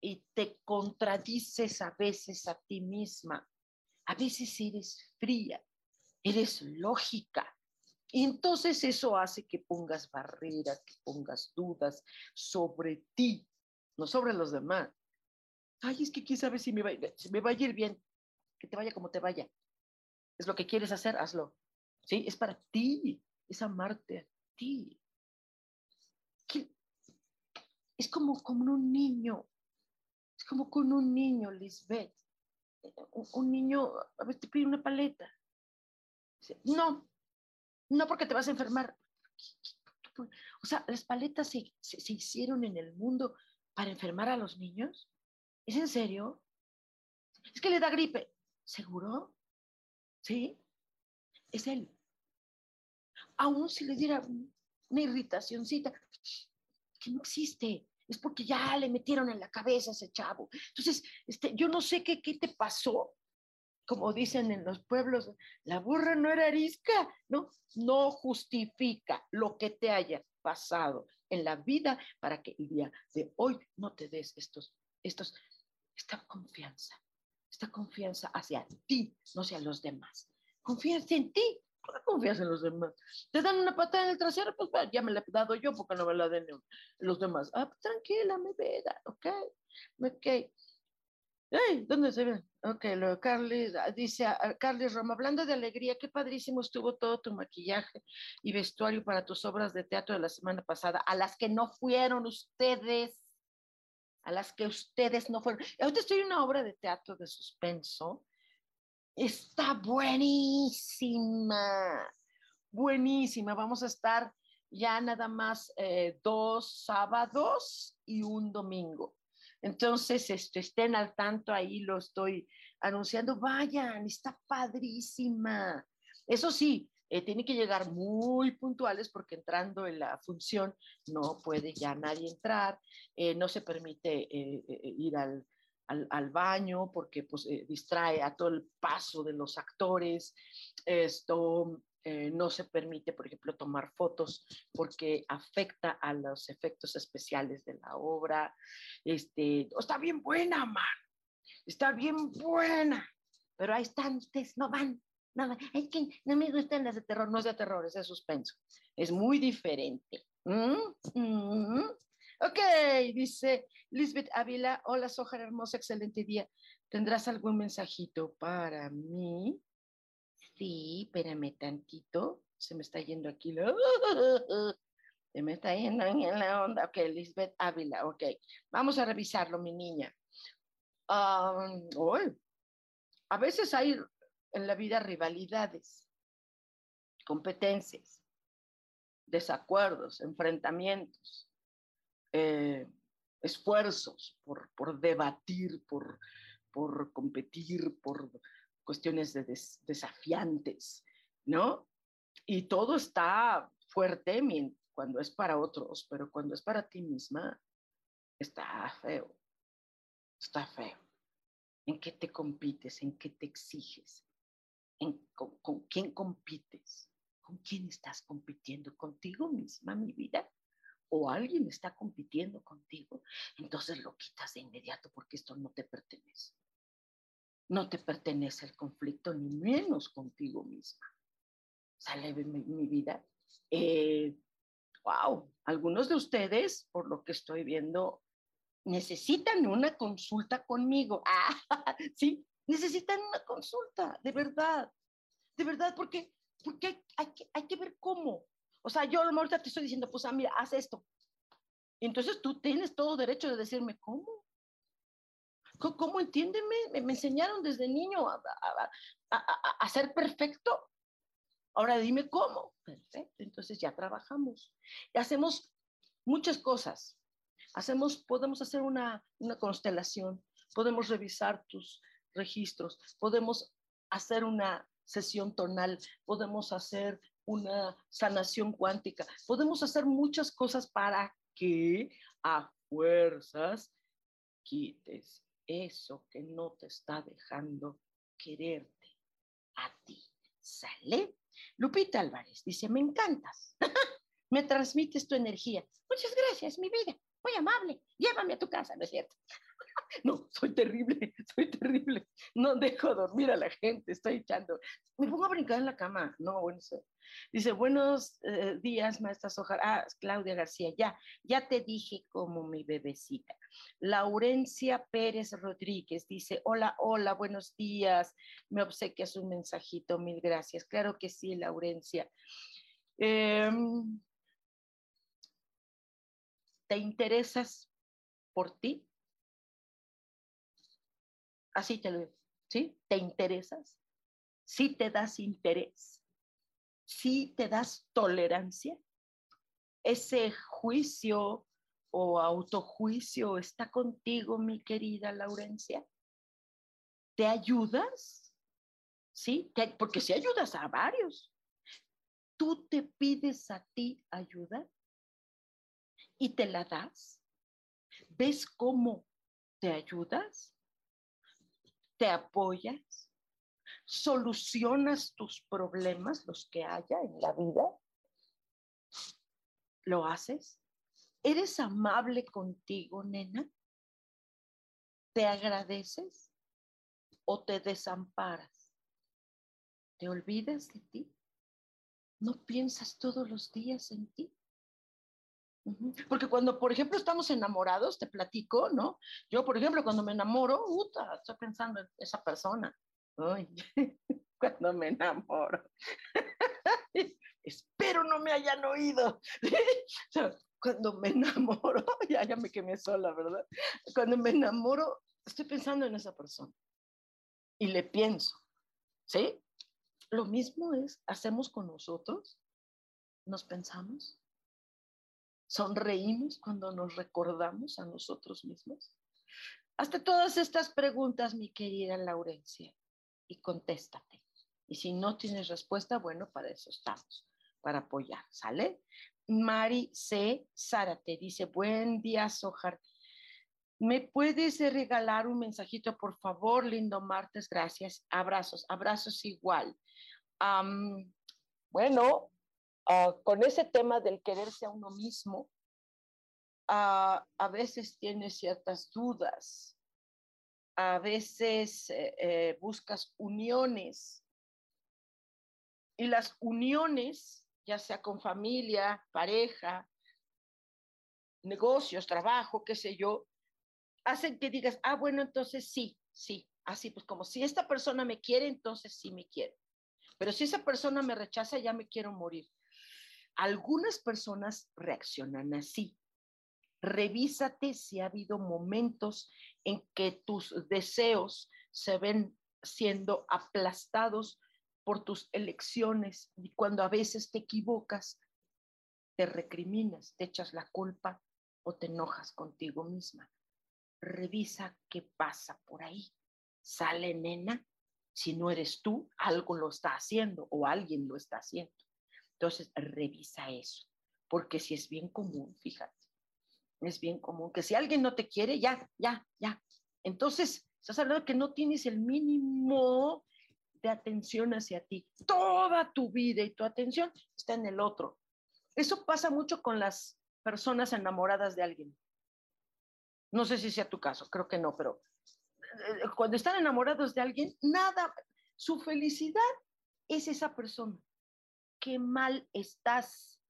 y te contradices a veces a ti misma, a veces eres fría, eres lógica. Y entonces eso hace que pongas barreras, que pongas dudas sobre ti, no sobre los demás. Ay, es que quién sabe si me va, si me va a ir bien que te vaya como te vaya. Es lo que quieres hacer, hazlo. ¿Sí? Es para ti, es amarte a ti. Es como, como un niño, es como con un niño, Lisbeth. Un, niño, a veces te pide una paleta. No, no porque te vas a enfermar. O sea, las paletas se, se hicieron en el mundo para enfermar a los niños. ¿Es en serio? Es que le da gripe. ¿Seguro? ¿Sí? Es él. Aún si le diera una irritacióncita, que no existe, es porque ya le metieron en la cabeza ese chavo. Entonces, este, yo no sé qué, qué te pasó, como dicen en los pueblos, la burra no era arisca, ¿no? No justifica lo que te haya pasado en la vida para que el día de hoy no te des estos, estos, esta confianza esta confianza hacia ti, no hacia los demás. Confías en ti, ¿por qué confías en los demás? Te dan una patada en el trasero, pues ya me la he dado yo, porque no me la den los demás. Ah, pues, tranquila, me veda, ok, ok. Hey, ¿Dónde se ve? Ok, lo Carly, ah, dice ah, Carly Roma, hablando de alegría, qué padrísimo estuvo todo tu maquillaje y vestuario para tus obras de teatro de la semana pasada, a las que no fueron ustedes a las que ustedes no fueron. Ahorita estoy en una obra de teatro de suspenso. Está buenísima, buenísima. Vamos a estar ya nada más eh, dos sábados y un domingo. Entonces, este, estén al tanto, ahí lo estoy anunciando. Vayan, está padrísima. Eso sí, eh, tiene que llegar muy puntuales porque entrando en la función no puede ya nadie entrar, eh, no se permite eh, ir al, al, baño porque pues, distrae a todo el paso de los actores. Esto, eh, no se permite, por ejemplo, tomar fotos porque afecta a los efectos especiales de la obra. Este, está bien buena, man. Está bien buena. Pero están, ustedes no van. No, es que no me gustan las de terror. No es de terror, es de suspenso. Es muy diferente. ¿Mm? ¿Mm? Ok, dice Lisbeth Ávila. Hola, Sojar hermosa, excelente día. ¿Tendrás algún mensajito para mí? Sí, espérame tantito. Se me está yendo aquí. La... [laughs] Se me está yendo en la onda. Ok, Lisbeth Ávila. Ok, vamos a revisarlo, mi niña. Um, a veces hay en la vida rivalidades, competencias, desacuerdos, enfrentamientos, eh, esfuerzos por, por debatir, por, por competir, por cuestiones de desafiantes, ¿no? Y todo está fuerte cuando es para otros, pero cuando es para ti misma, está feo, está feo. ¿En qué te compites? ¿En qué te exiges? ¿En, con, quién compites? ¿Con quién estás compitiendo? ¿Contigo misma, mi vida? ¿O alguien está compitiendo contigo? Entonces lo quitas de inmediato porque esto no te pertenece no te pertenece el conflicto, ni menos contigo misma. Sale mi, mi vida. wow, eh, algunos de ustedes, por lo que estoy viendo, necesitan una consulta conmigo. [laughs] Ah, sí, necesitan una consulta, de verdad, de verdad, porque, porque hay, que, hay que ver cómo. O sea, yo ahorita te estoy diciendo, pues, ah, mira, haz esto. Entonces tú tienes todo derecho de decirme, ¿cómo? ¿Cómo entiéndeme? Me, enseñaron desde niño a, ser perfecto. Ahora dime cómo. Perfecto, entonces ya trabajamos. Y hacemos muchas cosas. Hacemos, podemos hacer una, una constelación, podemos revisar tus registros, podemos hacer una sesión tonal, podemos hacer una sanación cuántica, podemos hacer muchas cosas para que a fuerzas quites eso que no te está dejando quererte a ti. ¿Sale? Lupita Álvarez dice, me encantas, [laughs] me transmites tu energía. Muchas gracias, mi vida, muy amable, llévame a tu casa, ¿no es cierto? [laughs] No, soy terrible, [laughs] soy terrible. No dejo dormir a la gente, estoy echando. Me pongo a brincar en la cama. No, bueno, dice, buenos eh, días, maestra Sojar. Ah, Claudia García, ya, ya te dije como mi bebecita. Laurencia Pérez Rodríguez dice, hola, hola, buenos días. Me obsequias un mensajito, mil gracias. Claro que sí, Laurencia. Em, ¿Te interesas por ti? Así te lo digo, ¿sí? ¿Te interesas? ¿Sí te das interés? ¿Sí te das tolerancia? Ese juicio o autojuicio está contigo, mi querida Laurencia. ¿Te ayudas? ¿Sí? Porque si ayudas a varios. ¿Tú te pides a ti ayuda? ¿Y te la das? ¿Ves cómo te ayudas? Te apoyas, solucionas tus problemas, los que haya en la vida, lo haces. ¿Eres amable contigo, nena? ¿Te agradeces o te desamparas? ¿Te olvidas de ti? ¿No piensas todos los días en ti? Porque cuando, por ejemplo, estamos enamorados, te platico, ¿no? Yo, por ejemplo, cuando me enamoro, puta, estoy pensando en esa persona. Ay, [laughs] cuando me enamoro. [laughs] Espero no me hayan oído. [laughs] cuando me enamoro, ya, ya me quemé sola, ¿verdad? Cuando me enamoro, estoy pensando en esa persona y le pienso, ¿sí? Lo mismo es, hacemos con nosotros, nos pensamos, sonreímos cuando nos recordamos a nosotros mismos? Hazte todas estas preguntas, mi querida Laurencia, y contéstate. Y si no tienes respuesta, bueno, para eso estamos, para apoyar, ¿sale? Mari C. te dice, buen día, Sojar. ¿Me puedes regalar un mensajito, por favor? Lindo martes, gracias. Abrazos, abrazos igual. Bueno, ah, con ese tema del quererse a uno mismo, ah, a veces tienes ciertas dudas, a veces eh, eh, buscas uniones y las uniones, ya sea con familia, pareja, negocios, trabajo, qué sé yo, hacen que digas, ah, bueno, entonces sí, sí, así pues como si esta persona me quiere, entonces sí me quiere. Pero si esa persona me rechaza, ya me quiero morir. Algunas personas reaccionan así. Revísate si ha habido momentos en que tus deseos se ven siendo aplastados por tus elecciones y cuando a veces te equivocas, te recriminas, te echas la culpa o te enojas contigo misma. Revisa qué pasa por ahí. Sale nena, si no eres tú, algo lo está haciendo o alguien lo está haciendo. Entonces, revisa eso, porque si es bien común, fíjate, es bien común que si alguien no te quiere, ya, ya, ya. Entonces, estás hablando que no tienes el mínimo de atención hacia ti. Toda tu vida y tu atención está en el otro. Eso pasa mucho con las personas enamoradas de alguien. No sé si sea tu caso, creo que no, pero eh, cuando están enamorados de alguien, nada, su felicidad es esa persona. Qué mal estás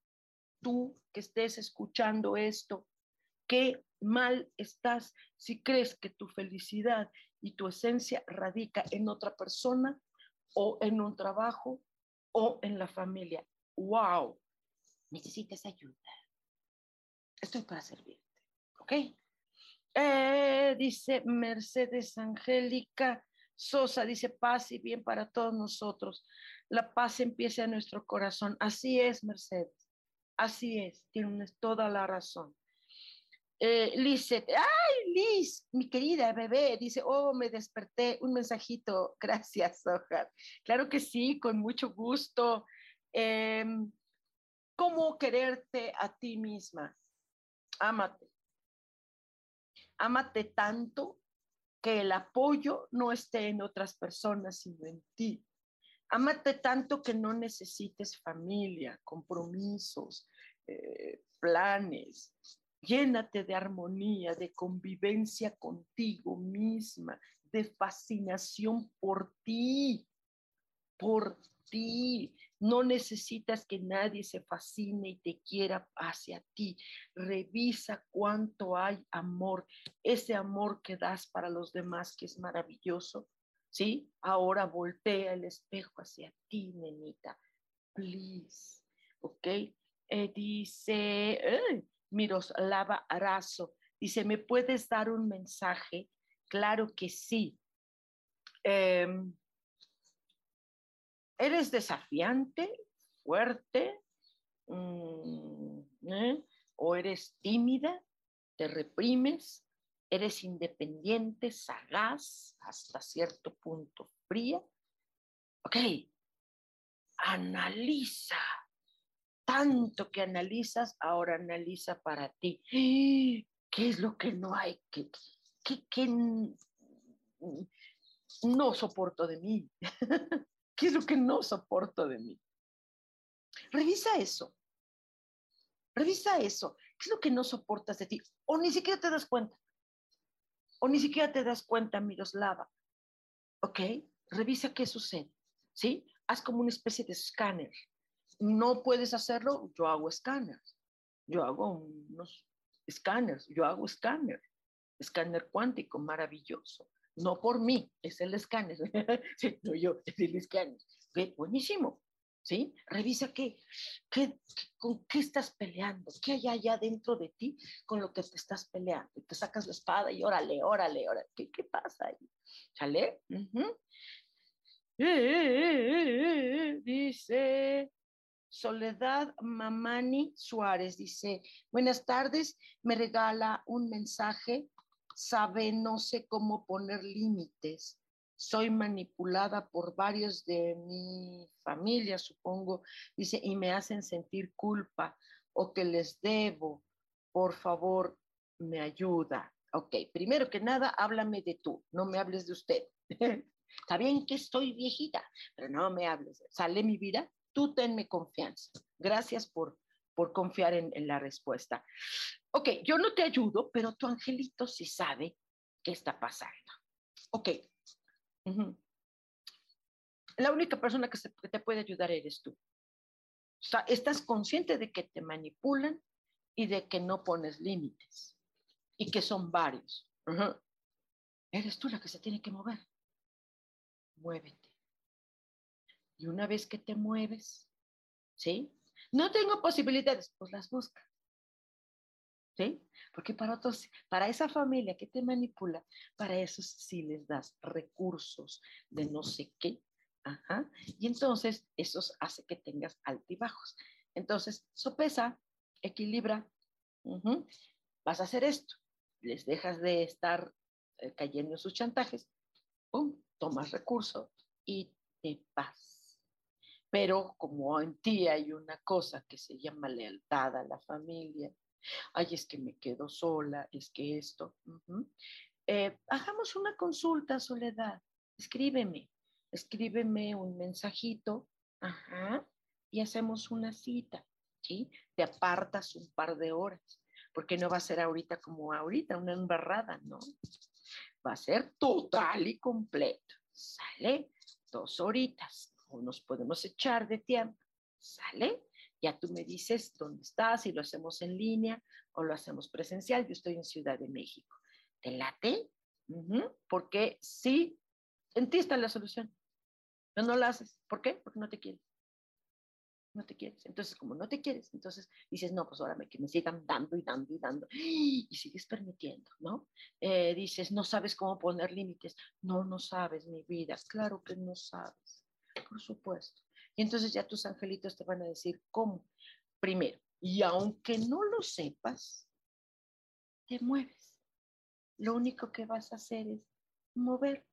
tú que estés escuchando esto. Qué mal estás si crees que tu felicidad y tu esencia radica en otra persona o en un trabajo o en la familia. ¡Wow! Necesitas ayuda. Estoy para servirte. ¿Ok? Eh, dice Mercedes Angélica Sosa, dice paz y bien para todos nosotros. La paz empieza en nuestro corazón. Así es, Mercedes. Así es. Tienes toda la razón. Eh, ay, Liz, mi querida bebé, dice, oh, me desperté, un mensajito, [laughs] gracias, Ojar. Claro que sí, con mucho gusto. Em, ¿Cómo quererte a ti misma? Ámate. Ámate tanto que el apoyo no esté en otras personas, sino en ti. Ámate tanto que no necesites familia, compromisos, eh, planes, Llénate de armonía, de convivencia contigo misma, de fascinación por ti, por ti. No necesitas que nadie se fascine y te quiera hacia ti. Revisa cuánto hay amor, ese amor que das para los demás, que es maravilloso. ¿Sí? Ahora voltea el espejo hacia ti, nenita. Please. ¿Ok? Eh, dice, Miroslava Arazo. Dice, ¿me puedes dar un mensaje? Claro que sí. Em, ¿Eres desafiante, fuerte? Mm, ¿eh? ¿O eres tímida? ¿Te reprimes? ¿Eres independiente, sagaz, hasta cierto punto fría? Ok, analiza tanto que analizas, ahora analiza para ti. ¿Qué es lo que no hay? ¿Qué, qué, no soporto de mí? [laughs] ¿Qué es lo que no soporto de mí? Revisa eso. Revisa eso. ¿Qué es lo que no soportas de ti? O ni siquiera te das cuenta. O ni siquiera te das cuenta, Miroslava. ¿Ok? Revisa qué sucede. ¿Sí? Haz como una especie de escáner no puedes hacerlo, yo hago escáneres. Yo hago unos escáneres, yo hago escáner, escáner cuántico, maravilloso. No por mí, es el escáner. [laughs] sí, no yo, es el escáner. buenísimo. ¿Sí? Revisa qué, qué, con qué estás peleando, qué hay allá dentro de ti con lo que te estás peleando. Te sacas la espada y órale, órale, órale. ¿Qué, qué pasa ahí? ¿Sale? Dice, Soledad Mamani Suárez dice, buenas tardes, me regala un mensaje, sabe, no sé cómo poner límites. Soy manipulada por varios de mi familia, supongo, dice, y me hacen sentir culpa o que les debo. Por favor, me ayuda. Ok, primero que nada, háblame de tú, no me hables de usted. [laughs] Está bien que estoy viejita, pero no me hables. Sale mi vida, tú tenme confianza. Gracias por, por confiar en, en la respuesta. Ok, yo no te ayudo, pero tu angelito sí sabe qué está pasando. Ok. La única persona que, se- te puede ayudar eres tú. O sea, estás consciente de que te manipulan y de que no pones límites y que son varios. Eres tú la que se tiene que mover. Muévete. Y una vez que te mueves, ¿sí? No tengo posibilidades, pues las busca. ¿Sí? Porque para otros, para esa familia que te manipula, para esos sí les das recursos de no sé qué. Ajá. Y entonces eso hace que tengas altibajos. Entonces, sopesa, equilibra. Ujú. Vas a hacer esto. Les dejas de estar eh, cayendo en sus chantajes. ¡Pum! Tomas recursos y te vas. Pero como en ti hay una cosa que se llama lealtad a la familia, ay, es que me quedo sola, es que esto. Eh, hagamos una consulta, Soledad. Escríbeme, escríbeme un mensajito, ajá, y hacemos una cita, ¿sí? Te apartas un par de horas, porque no va a ser ahorita como ahorita, una embarrada, ¿no? Va a ser total y completo, ¿sale? Dos horitas, o nos podemos echar de tiempo, ¿sale? Ya tú me dices dónde estás, si lo hacemos en línea o lo hacemos presencial. Yo estoy en Ciudad de México. ¿Te late? Ujú, Porque sí, en ti está la solución. Pero no la haces. ¿Por qué? Porque no te quieres. No te quieres. Entonces, como no te quieres, entonces dices, no, pues ahora me, que me sigan dando y dando y dando. Y sigues permitiendo, ¿no? Eh, dices, no sabes cómo poner límites. No, no sabes, mi vida. Claro que no sabes. Por supuesto. Y entonces ya tus angelitos te van a decir cómo. Primero, y aunque no lo sepas, te mueves. Lo único que vas a hacer es mover.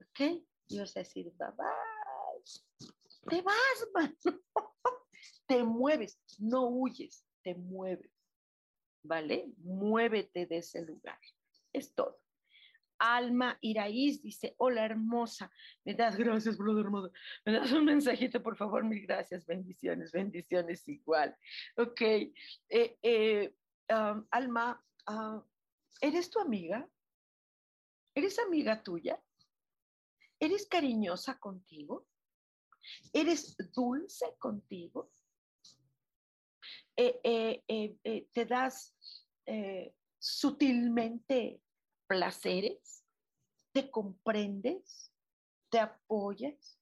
¿Ok? Y vas a decir, bye bye. Te vas, [laughs] man. te mueves, no huyes, te mueves. ¿Vale? Muévete de ese lugar. Es todo. Alma Iraíz dice, hola hermosa, me das gracias, brother hermosa, me das un mensajito, por favor, mil gracias, bendiciones, bendiciones igual. Ok, eh, eh, Alma, uh, ¿eres tu amiga? ¿Eres amiga tuya? ¿Eres cariñosa contigo? ¿Eres dulce contigo? Eh, ¿Te das sutilmente placeres? ¿Te comprendes? ¿Te apoyas?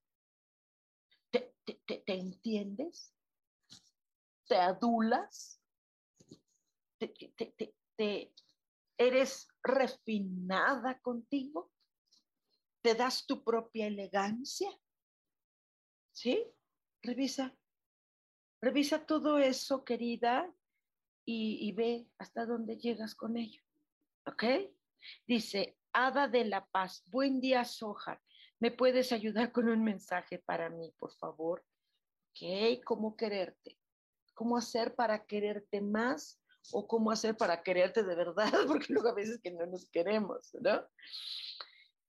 ¿Te, te, te, te entiendes? ¿Te adulas? ¿Te, eres refinada contigo? ¿Te das tu propia elegancia? ¿Sí? Revisa. Revisa todo eso, querida, y, y ve hasta dónde llegas con ello. ¿Ok? Dice, Hada de la Paz, buen día, Soja. ¿Me puedes ayudar con un mensaje para mí, por favor? ¿Ok? ¿Cómo quererte? ¿Cómo hacer para quererte más? ¿O cómo hacer para quererte de verdad? [laughs] Porque luego a veces que no nos queremos, ¿no?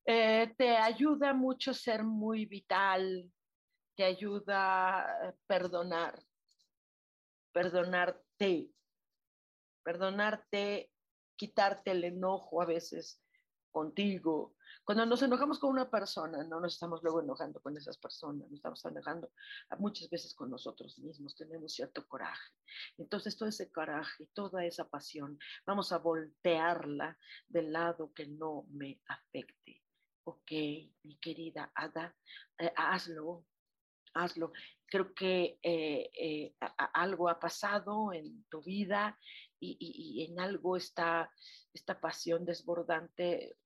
Eh, te ayuda mucho ser muy vital, te ayuda a perdonar, perdonarte, perdonarte, quitarte el enojo a veces contigo. Cuando nos enojamos con una persona, no nos estamos luego enojando con esas personas, nos estamos enojando muchas veces con nosotros mismos, tenemos cierto coraje. Entonces, todo ese coraje, toda esa pasión, vamos a voltearla del lado que no me afecte. Ok, mi querida Ada, eh, hazlo, hazlo. Creo que eh, eh, a, a algo ha pasado en tu vida y, y, y en algo está esta pasión desbordante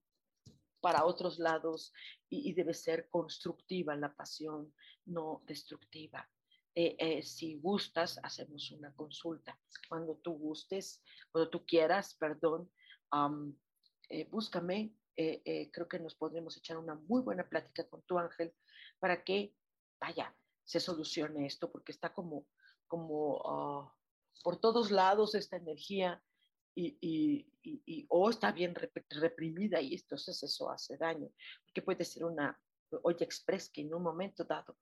para otros lados y, y, debe ser constructiva la pasión, no destructiva. Eh, eh, si gustas, hacemos una consulta. Cuando tú gustes, cuando tú quieras, perdón, um, eh, búscame. creo que nos podremos echar una muy buena plática con tu ángel para que, vaya, se solucione esto, porque está como, como uh, por todos lados esta energía y, y, y, y, o está bien reprimida y entonces eso hace daño, porque puede ser una olla express que en un momento dado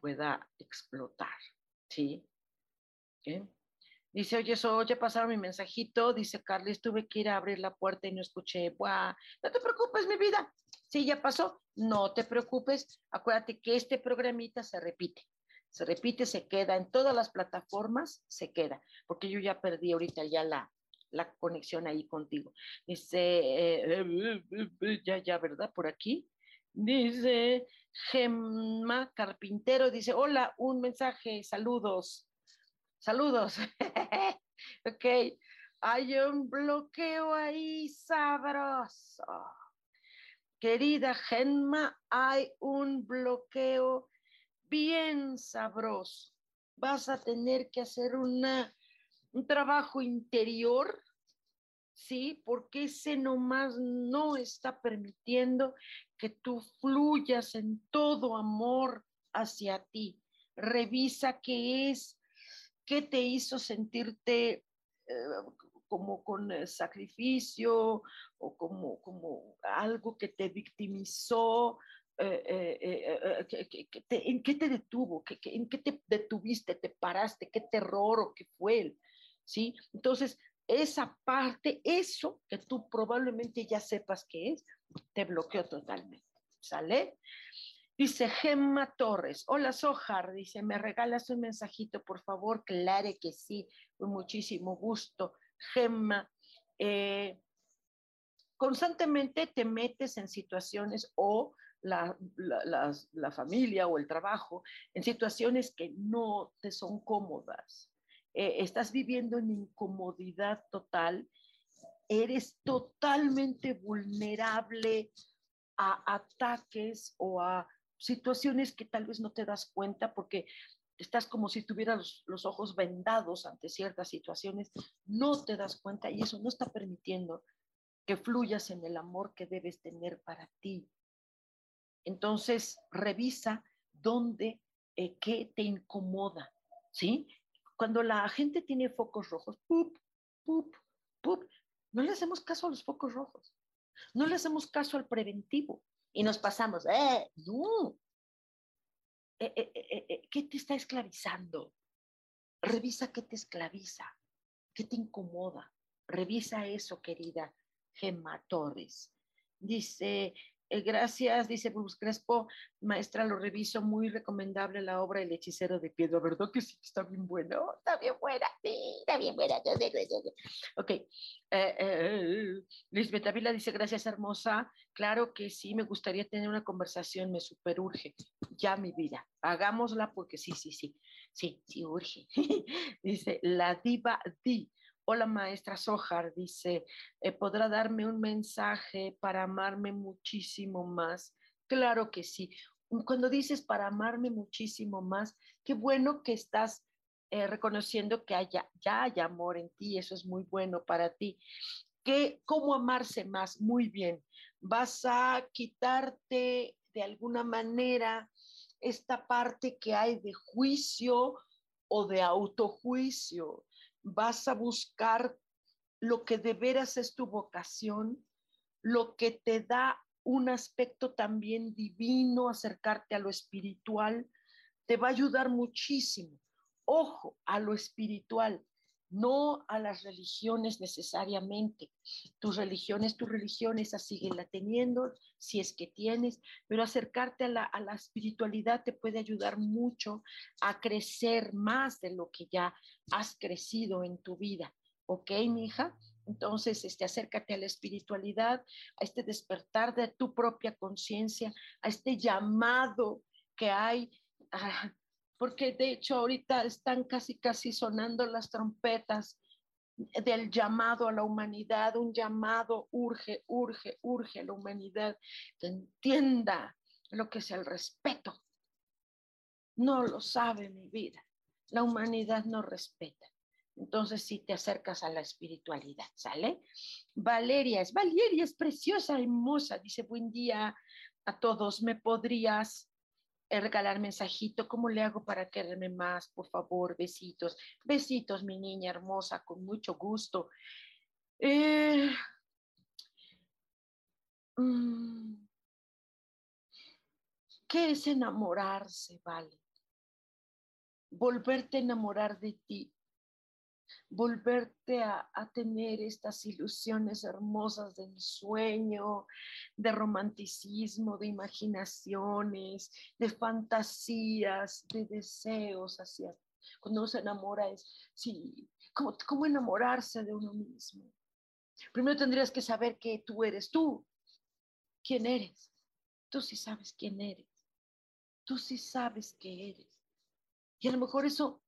pueda explotar, ¿sí? Dice, oye, eso, oye, pasaron mi mensajito. Dice Carly, tuve que ir a abrir la puerta y no escuché. Buah, no te preocupes, mi vida. Sí, ya pasó. No te preocupes. Acuérdate que este programita se repite. Se repite, se queda en todas las plataformas, se queda. Porque yo ya perdí ahorita ya la, la conexión ahí contigo. Dice, eh, ya, ya, ¿verdad? Por aquí. Dice Gemma Carpintero, dice, hola, un mensaje, saludos. Saludos. [laughs] ok. Hay un bloqueo ahí sabroso. Querida Gemma, hay un bloqueo bien sabroso. Vas a tener que hacer una, un trabajo interior, ¿sí? Porque ese nomás no está permitiendo que tú fluyas en todo amor hacia ti. Revisa qué es ¿Qué te hizo sentirte eh, como con eh, sacrificio o como, como algo que te victimizó? Eh, ¿En qué te detuvo? ¿En qué te detuviste? ¿Te paraste? ¿Qué terror o qué fue? ¿Sí? Entonces, esa parte, eso que tú probablemente ya sepas que es, te bloqueó totalmente. ¿Sale? Dice Gemma Torres, hola Sojar, dice, ¿me regalas un mensajito, por favor? Claro que sí, con muchísimo gusto. Gemma, eh, constantemente te metes en situaciones o la, familia o el trabajo en situaciones que no te son cómodas. Eh, estás viviendo en incomodidad total, eres totalmente vulnerable a ataques o a situaciones que tal vez no te das cuenta porque estás como si tuvieras los, ojos vendados ante ciertas situaciones, no te das cuenta y eso no está permitiendo que fluyas en el amor que debes tener para ti. Entonces, revisa dónde, eh, qué te incomoda, ¿sí? Cuando la gente tiene focos rojos, ¡pup, no le hacemos caso a los focos rojos, no le hacemos caso al preventivo, y nos pasamos, ¡eh! No. Eh, eh, ¿Qué te está esclavizando? Revisa qué te esclaviza, qué te incomoda. Revisa eso, querida Gemma Torres. Dice, eh, gracias, dice Bruce Crespo. Maestra, lo reviso, muy recomendable la obra El hechicero de piedra, ¿verdad que sí? Está bien bueno, está bien buena, sí, está bien buena. Ok, eh, eh, Lisbeth Avila dice, gracias, hermosa. Claro que sí, me gustaría tener una conversación, me superurge. Ya, mi vida, hagámosla porque sí, sí, sí, sí, sí, urge. [laughs] dice, la diva Di Hola maestra Sojar, dice, eh, ¿podrá darme un mensaje para amarme muchísimo más? Claro que sí. Cuando dices para amarme muchísimo más, qué bueno que estás eh, reconociendo que haya, ya hay amor en ti, eso es muy bueno para ti. ¿Qué, ¿Cómo amarse más? Muy bien. Vas a quitarte de alguna manera esta parte que hay de juicio o de autojuicio vas a buscar lo que de veras es tu vocación, lo que te da un aspecto también divino, acercarte a lo espiritual, te va a ayudar muchísimo. Ojo a lo espiritual, no a las religiones necesariamente. Tus religiones, tus religiones, así la teniendo, si es que tienes, pero acercarte a la, a la espiritualidad te puede ayudar mucho a crecer más de lo que ya has crecido en tu vida. ¿Ok, mi hija? Entonces, este, acércate a la espiritualidad, a este despertar de tu propia conciencia, a este llamado que hay ah, porque de hecho ahorita están casi, casi sonando las trompetas del llamado a la humanidad, un llamado urge, urge, urge a la humanidad que entienda lo que es el respeto. No lo sabe mi vida. La humanidad no respeta. Entonces, si te acercas a la espiritualidad, ¿sale? Valeria es, Valeria es preciosa, hermosa, dice, buen día a todos, ¿me podrías regalar mensajito, ¿cómo le hago para quererme más? Por favor, besitos, besitos, mi niña hermosa, con mucho gusto. Eh, mm, ¿Qué es enamorarse, vale? volverte a enamorar de ti, volverte a, tener estas ilusiones hermosas del sueño, de romanticismo, de imaginaciones, de fantasías, de deseos hacia... Cuando uno se enamora es, sí, ¿cómo, cómo enamorarse de uno mismo? Primero tendrías que saber que tú eres tú. ¿Quién eres? Tú sí sabes quién eres. Tú sí sabes qué eres. Y a lo mejor eso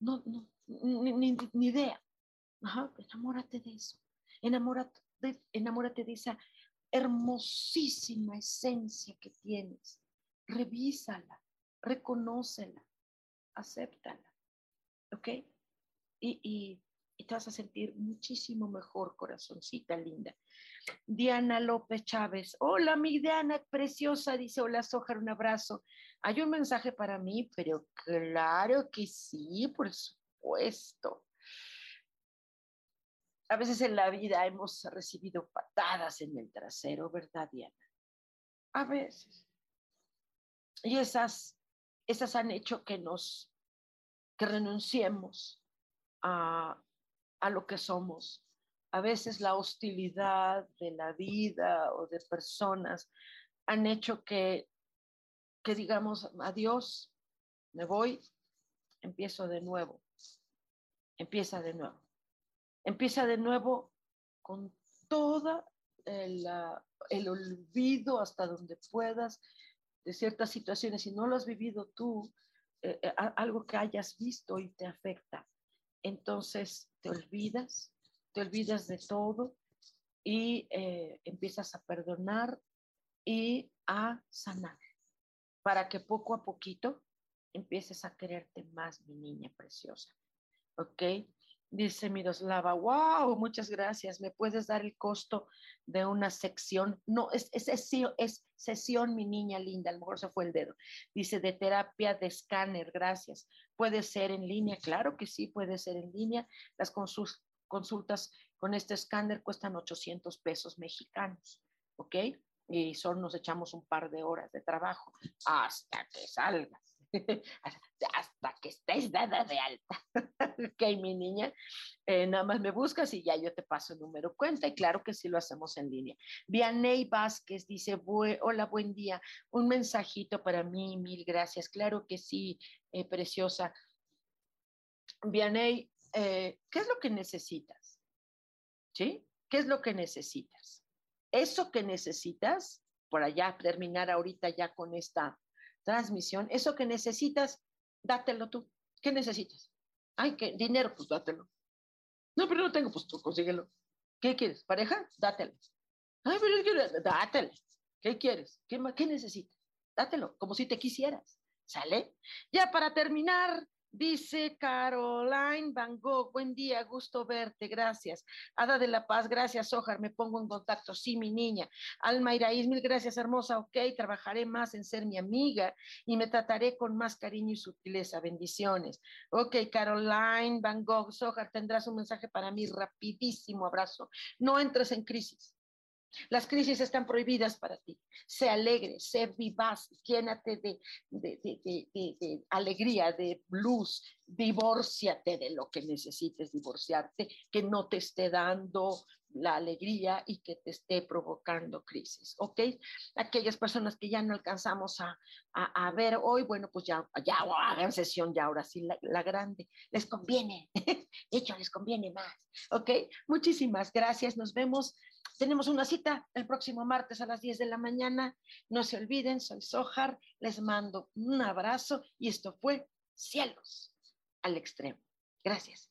no, no, ni, idea. Ajá, enamórate de eso. Enamórate de, enamórate de esa hermosísima esencia que tienes. Revísala, reconócela, acéptala. ¿Ok? Y, y, te vas a sentir muchísimo mejor, corazoncita linda. Diana López Chávez. Hola, mi Diana, preciosa, dice, hola, Sojar, un abrazo. Hay un mensaje para mí, pero claro que sí, por A veces en la vida hemos recibido patadas en el trasero, ¿verdad, Diana? A veces. Y esas, esas han hecho que nos, que renunciemos a, a lo que somos. A veces la hostilidad de la vida o de personas han hecho que que digamos, adiós, me voy, empiezo de nuevo, empieza de nuevo. Empieza de nuevo con toda el, el olvido hasta donde puedas de ciertas situaciones. Si no lo has vivido tú, eh, eh, algo que hayas visto y te afecta, entonces te olvidas, te olvidas de todo y eh, empiezas a perdonar y a sanar para que poco a poquito empieces a quererte más, mi niña preciosa. ¿Ok? Dice Miroslava, wow, muchas gracias. ¿Me puedes dar el costo de una sección? No, es, es, es, sesión, mi niña linda, a lo mejor se fue el dedo. Dice, de terapia de escáner, gracias. ¿Puede ser en línea? Claro que sí, puede ser en línea. Las consultas con este escáner cuestan 800 pesos mexicanos, ¿ok? y solo nos echamos un par de horas de trabajo hasta que salgas, [laughs] hasta que estés dada de alta. [laughs] ok, mi niña, eh, nada más me buscas y ya yo te paso el número cuenta y claro que sí lo hacemos en línea. Vianey Vázquez dice, hola, buen día, un mensajito para mí, mil gracias. Claro que sí, eh, preciosa. Vianey, eh, ¿qué es lo que necesitas? ¿Sí? ¿Qué es lo que necesitas? eso que necesitas, por allá terminar ahorita ya con esta transmisión, eso que necesitas, dátelo tú. ¿Qué necesitas? Ay, ¿qué? Dinero, pues dátelo. No, pero no tengo, pues tú consíguelo. ¿Qué quieres? ¿Pareja? Dátelo. Ay, pero es que dátelo. ¿Qué quieres? ¿Qué, ¿Qué necesitas? Dátelo, como si te quisieras. ¿Sale? Ya para terminar, Dice Caroline Van Gogh, buen día, gusto verte, gracias. Ada de la Paz, gracias, Ojar, me pongo en contacto, sí, mi niña. Alma Iraíz, mil gracias, hermosa, ok, trabajaré más en ser mi amiga y me trataré con más cariño y sutileza, bendiciones. Ok, Caroline Van Gogh, Sojar, tendrás un mensaje para mí, rapidísimo abrazo. No entres en crisis, las crisis están prohibidas para ti. Sé alegre, sé vivaz, llénate de, de, alegría, de luz, divórciate de lo que necesites divorciarte, que no te esté dando la alegría y que te esté provocando crisis, ¿ok? Aquellas personas que ya no alcanzamos a, ver hoy, bueno, pues ya, ya hagan sesión ya ahora sí, la, la grande, les conviene, [laughs] de hecho les conviene más, ¿ok? Muchísimas gracias, nos vemos tenemos una cita el próximo martes a las 10 de la mañana. No se olviden, soy Sojar, les mando un abrazo y esto fue Cielos al Extremo. Gracias.